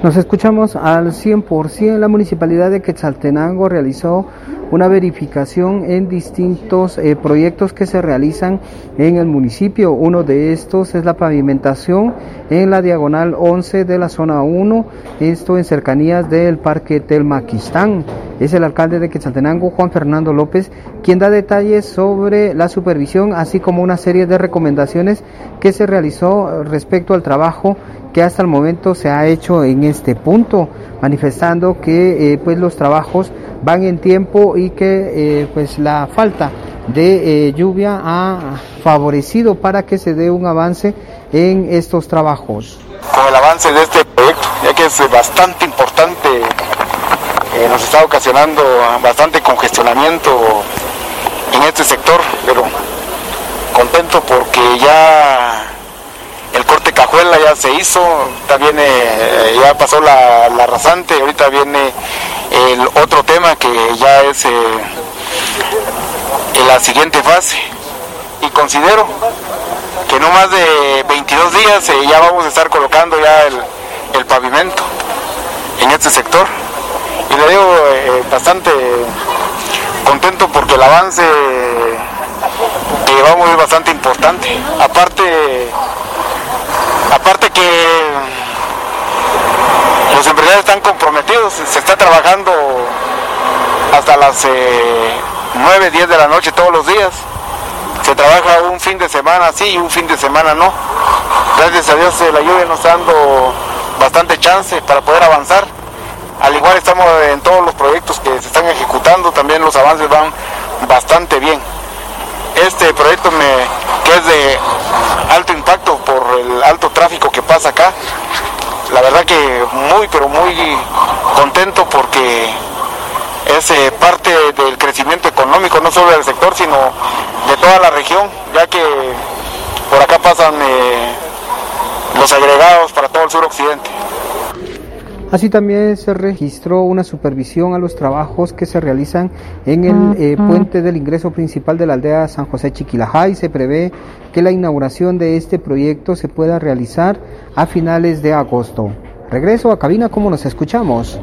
Nos escuchamos al 100%. La municipalidad de Quetzaltenango realizó una verificación en distintos eh, proyectos que se realizan en el municipio. Uno de estos es la pavimentación en la diagonal 11 de la zona 1, esto en cercanías del Parque Telmaquistán. Es el alcalde de Quetzaltenango, Juan Fernando López, quien da detalles sobre la supervisión, así como una serie de recomendaciones que se realizó respecto al trabajo que hasta el momento se ha hecho en este punto, manifestando que eh, pues los trabajos van en tiempo y que eh, pues la falta de eh, lluvia ha favorecido para que se dé un avance en estos trabajos. Con el avance de este proyecto, ya que es bastante importante, nos está ocasionando bastante congestionamiento en este sector, pero contento porque ya cajuela ya se hizo, viene, eh, ya pasó la, la rasante, ahorita viene el otro tema que ya es eh, en la siguiente fase. Y considero que no más de 22 días eh, ya vamos a estar colocando ya el, el pavimento en este sector. Y le digo bastante contento porque el avance que llevamos es bastante importante. Aparte Aparte que los empresarios están comprometidos, se está trabajando hasta las 9, eh, 10 de la noche todos los días. Se trabaja un fin de semana sí y un fin de semana no. Gracias a Dios eh, la lluvia nos está dando bastante chance para poder avanzar. Al igual estamos en todos los proyectos que se están ejecutando, también los avances van bastante bien. Este proyecto que es de alto impacto por el alto tráfico que pasa acá. La verdad que muy, pero muy contento porque es eh, parte del crecimiento económico, no solo del sector, sino de toda la región, ya que por acá pasan eh, los agregados para todo el suroccidente. Así también se registró una supervisión a los trabajos que se realizan en el eh, puente del ingreso principal de la aldea San José Chiquilajá y se prevé que la inauguración de este proyecto se pueda realizar a finales de agosto. Regreso a cabina como nos escuchamos.